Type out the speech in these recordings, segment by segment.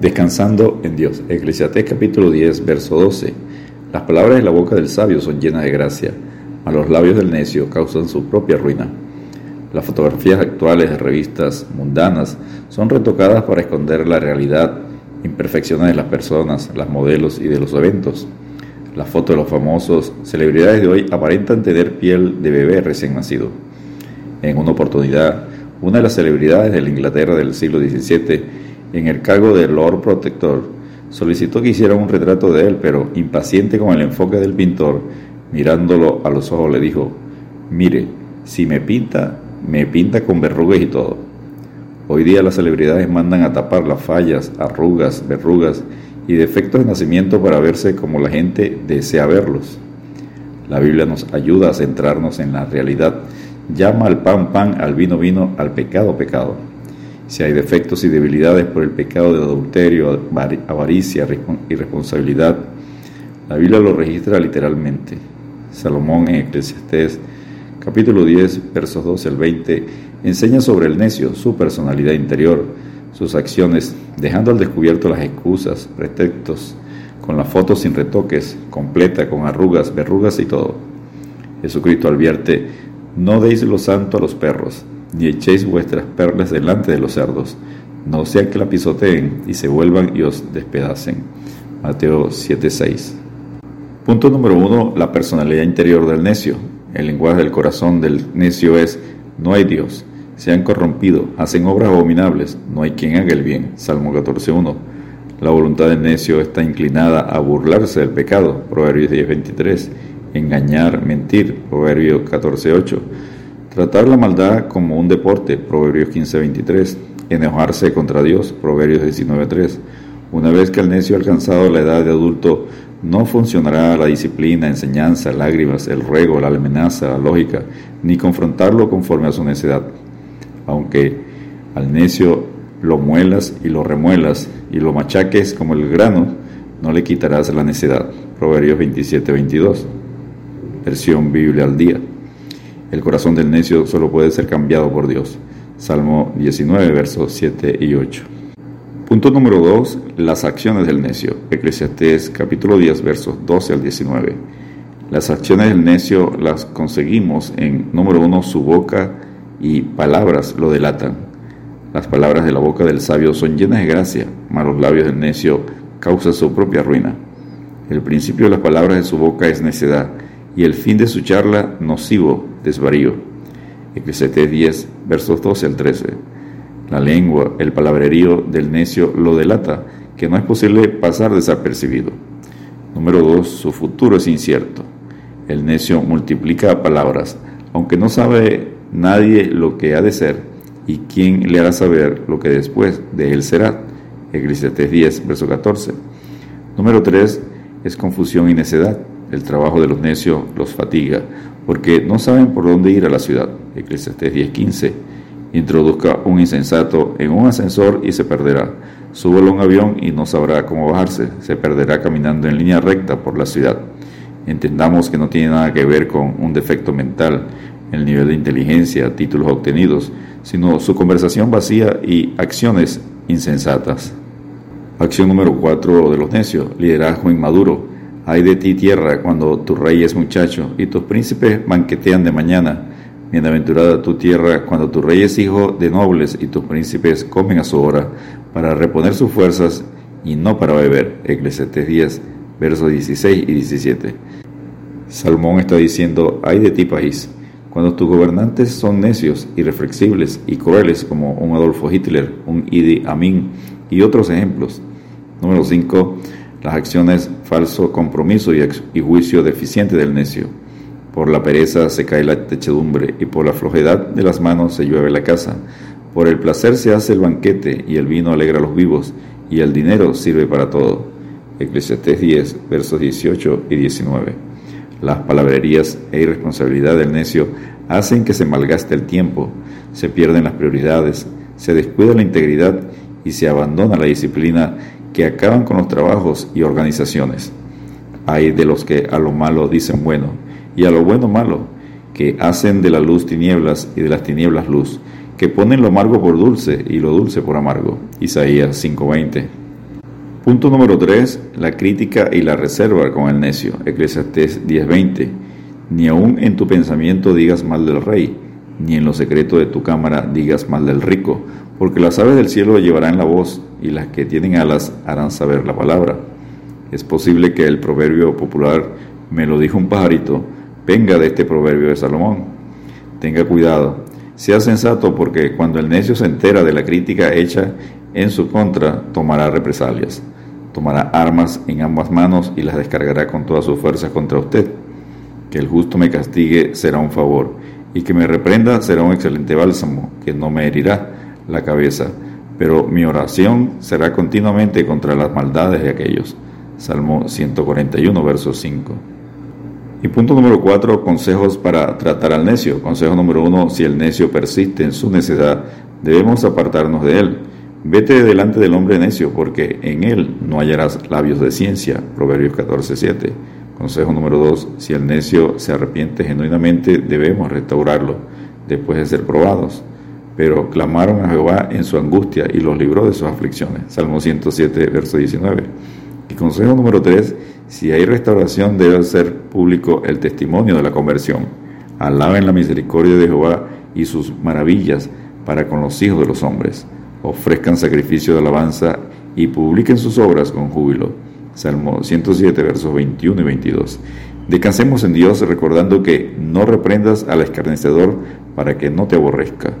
Descansando en Dios. Eclesiastés capítulo 10, verso 12. Las palabras de la boca del sabio son llenas de gracia, a los labios del necio causan su propia ruina. Las fotografías actuales de revistas mundanas son retocadas para esconder la realidad, imperfecciones de las personas, las modelos y de los eventos. Las fotos de los famosos celebridades de hoy aparentan tener piel de bebé recién nacido. En una oportunidad, una de las celebridades de la Inglaterra del siglo XVII en el cargo de Lord Protector, solicitó que hiciera un retrato de él, pero impaciente con el enfoque del pintor, mirándolo a los ojos le dijo, mire, si me pinta, me pinta con verrugas y todo. Hoy día las celebridades mandan a tapar las fallas, arrugas, verrugas y defectos de nacimiento para verse como la gente desea verlos. La Biblia nos ayuda a centrarnos en la realidad. Llama al pan pan, al vino vino, al pecado pecado si hay defectos y debilidades por el pecado de adulterio, avaricia, irresponsabilidad. La Biblia lo registra literalmente. Salomón en Eclesiastés capítulo 10, versos 12 al 20, enseña sobre el necio, su personalidad interior, sus acciones, dejando al descubierto las excusas, pretextos, con la foto sin retoques, completa, con arrugas, verrugas y todo. Jesucristo advierte, no deis lo santo a los perros, ni echéis vuestras perlas delante de los cerdos, no sea que la pisoteen y se vuelvan y os despedacen. Mateo 7:6. Punto número uno, la personalidad interior del necio. El lenguaje del corazón del necio es, no hay Dios, se han corrompido, hacen obras abominables, no hay quien haga el bien. Salmo 14:1. La voluntad del necio está inclinada a burlarse del pecado. Proverbios 10:23. Engañar, mentir. Proverbios 14:8 Tratar la maldad como un deporte, Proverbios 15:23. Enojarse contra Dios, Proverbios 19:3. Una vez que el necio ha alcanzado la edad de adulto, no funcionará la disciplina, enseñanza, lágrimas, el ruego, la amenaza, la lógica, ni confrontarlo conforme a su necedad. Aunque al necio lo muelas y lo remuelas y lo machaques como el grano, no le quitarás la necedad. Proverbios 27:22. Versión Biblia al día. El corazón del necio solo puede ser cambiado por Dios. Salmo 19, versos 7 y 8. Punto número 2. Las acciones del necio. Eclesiastés capítulo 10, versos 12 al 19. Las acciones del necio las conseguimos en, número 1, su boca y palabras lo delatan. Las palabras de la boca del sabio son llenas de gracia, mas los labios del necio causan su propia ruina. El principio de las palabras de su boca es necedad, y el fin de su charla nocivo desvarío. Eclesiastés 10, versos 12 al 13. La lengua, el palabrerío del necio lo delata, que no es posible pasar desapercibido. Número 2. Su futuro es incierto. El necio multiplica palabras, aunque no sabe nadie lo que ha de ser y quién le hará saber lo que después de él será. Eclesiastés 10, verso 14. Número 3. Es confusión y necedad. El trabajo de los necios los fatiga, porque no saben por dónde ir a la ciudad. Eclesiastés 10:15. Introduzca un insensato en un ascensor y se perderá. Súbalo a un avión y no sabrá cómo bajarse. Se perderá caminando en línea recta por la ciudad. Entendamos que no tiene nada que ver con un defecto mental, el nivel de inteligencia, títulos obtenidos, sino su conversación vacía y acciones insensatas. Acción número 4 de los necios, liderazgo inmaduro. Hay de ti tierra cuando tu rey es muchacho y tus príncipes banquetean de mañana. Bienaventurada tu tierra cuando tu rey es hijo de nobles y tus príncipes comen a su hora para reponer sus fuerzas y no para beber. Eclesiastes 10, versos 16 y 17. Salmón está diciendo, hay de ti país, cuando tus gobernantes son necios, irreflexibles y crueles como un Adolfo Hitler, un Idi Amin y otros ejemplos. Número 5 las acciones falso compromiso y, juicio deficiente del necio. Por la pereza se cae la techedumbre y por la flojedad de las manos se llueve la casa. Por el placer se hace el banquete y el vino alegra a los vivos y el dinero sirve para todo. Eclesiastés 10, versos 18 y 19. Las palabrerías e irresponsabilidad del necio hacen que se malgaste el tiempo, se pierden las prioridades, se descuida la integridad y se abandona la disciplina que acaban con los trabajos y organizaciones. Hay de los que a lo malo dicen bueno y a lo bueno malo, que hacen de la luz tinieblas y de las tinieblas luz, que ponen lo amargo por dulce y lo dulce por amargo. Isaías 5:20. Punto número 3. La crítica y la reserva con el necio. Eclesiastés 10:20. Ni aun en tu pensamiento digas mal del rey, ni en lo secreto de tu cámara digas mal del rico, porque las aves del cielo llevarán la voz, y las que tienen alas harán saber la palabra. Es posible que el proverbio popular, me lo dijo un pajarito, venga de este proverbio de Salomón. Tenga cuidado, sea sensato porque cuando el necio se entera de la crítica hecha en su contra, tomará represalias. Tomará armas en ambas manos y las descargará con todas sus fuerzas contra usted que el justo me castigue será un favor, y que me reprenda será un excelente bálsamo, que no me herirá la cabeza, pero mi oración será continuamente contra las maldades de aquellos. Salmo 141, verso 5. Y punto número 4, consejos para tratar al necio. Consejo número 1, si el necio persiste en su necedad, debemos apartarnos de él. Vete delante del hombre necio, porque en él no hallarás labios de ciencia. Proverbios 14, 7. Consejo número 2. Si el necio se arrepiente genuinamente, debemos restaurarlo después de ser probados. Pero clamaron a Jehová en su angustia y los libró de sus aflicciones. Salmo 107, verso 19. Y consejo número 3. Si hay restauración, debe ser público el testimonio de la conversión. Alaben la misericordia de Jehová y sus maravillas para con los hijos de los hombres. Ofrezcan sacrificio de alabanza y publiquen sus obras con júbilo Salmo 107, versos 21 y 22. Descansemos en Dios recordando que no reprendas al escarnecedor para que no te aborrezca.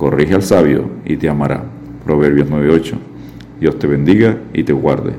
Corrige al sabio y te amará. Proverbios 9:8. Dios te bendiga y te guarde.